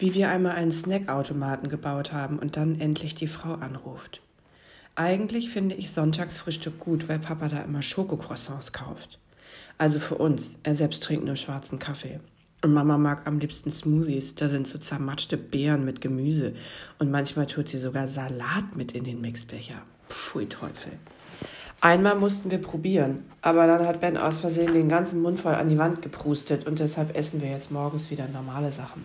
wie wir einmal einen Snackautomaten gebaut haben und dann endlich die Frau anruft. Eigentlich finde ich Sonntagsfrühstück gut, weil Papa da immer Schokocroissants kauft. Also für uns, er selbst trinkt nur schwarzen Kaffee. Und Mama mag am liebsten Smoothies, da sind so zermatschte Beeren mit Gemüse. Und manchmal tut sie sogar Salat mit in den Mixbecher. Pfui Teufel. Einmal mussten wir probieren, aber dann hat Ben aus Versehen den ganzen Mund voll an die Wand geprustet und deshalb essen wir jetzt morgens wieder normale Sachen.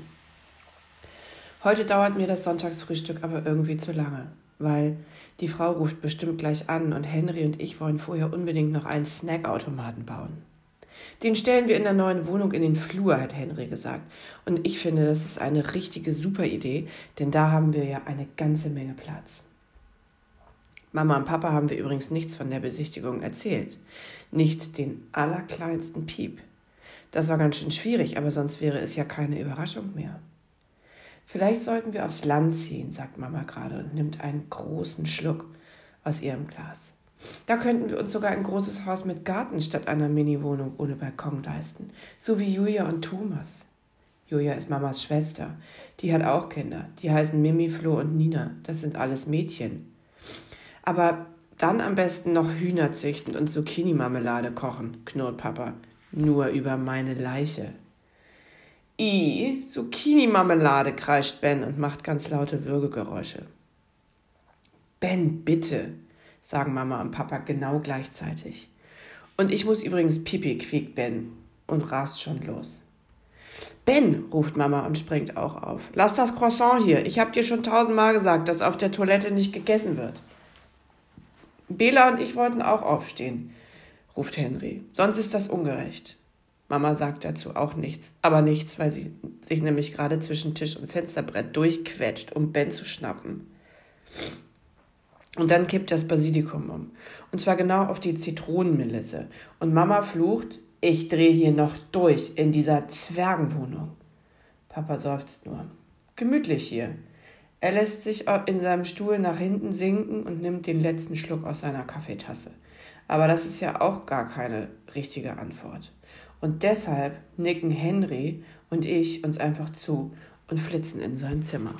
Heute dauert mir das Sonntagsfrühstück aber irgendwie zu lange, weil die Frau ruft bestimmt gleich an und Henry und ich wollen vorher unbedingt noch einen Snackautomaten bauen. Den stellen wir in der neuen Wohnung in den Flur, hat Henry gesagt. Und ich finde, das ist eine richtige super Idee, denn da haben wir ja eine ganze Menge Platz. Mama und Papa haben wir übrigens nichts von der Besichtigung erzählt. Nicht den allerkleinsten Piep. Das war ganz schön schwierig, aber sonst wäre es ja keine Überraschung mehr. Vielleicht sollten wir aufs Land ziehen, sagt Mama gerade und nimmt einen großen Schluck aus ihrem Glas. Da könnten wir uns sogar ein großes Haus mit Garten statt einer Mini-Wohnung ohne Balkon leisten. So wie Julia und Thomas. Julia ist Mamas Schwester. Die hat auch Kinder. Die heißen Mimi, Flo und Nina. Das sind alles Mädchen. Aber dann am besten noch Hühner züchten und Zucchini-Marmelade kochen, knurrt Papa. Nur über meine Leiche. I, Zucchini-Marmelade, kreischt Ben und macht ganz laute Würgegeräusche. Ben, bitte, sagen Mama und Papa genau gleichzeitig. Und ich muss übrigens pipi, quiekt Ben und rast schon los. Ben, ruft Mama und springt auch auf. Lass das Croissant hier. Ich hab dir schon tausendmal gesagt, dass auf der Toilette nicht gegessen wird. Bela und ich wollten auch aufstehen, ruft Henry. Sonst ist das ungerecht. Mama sagt dazu auch nichts, aber nichts, weil sie sich nämlich gerade zwischen Tisch und Fensterbrett durchquetscht, um Ben zu schnappen. Und dann kippt das Basilikum um. Und zwar genau auf die Zitronenmelisse. Und Mama flucht, ich drehe hier noch durch in dieser Zwergenwohnung. Papa seufzt nur. Gemütlich hier. Er lässt sich in seinem Stuhl nach hinten sinken und nimmt den letzten Schluck aus seiner Kaffeetasse. Aber das ist ja auch gar keine richtige Antwort. Und deshalb nicken Henry und ich uns einfach zu und flitzen in sein Zimmer.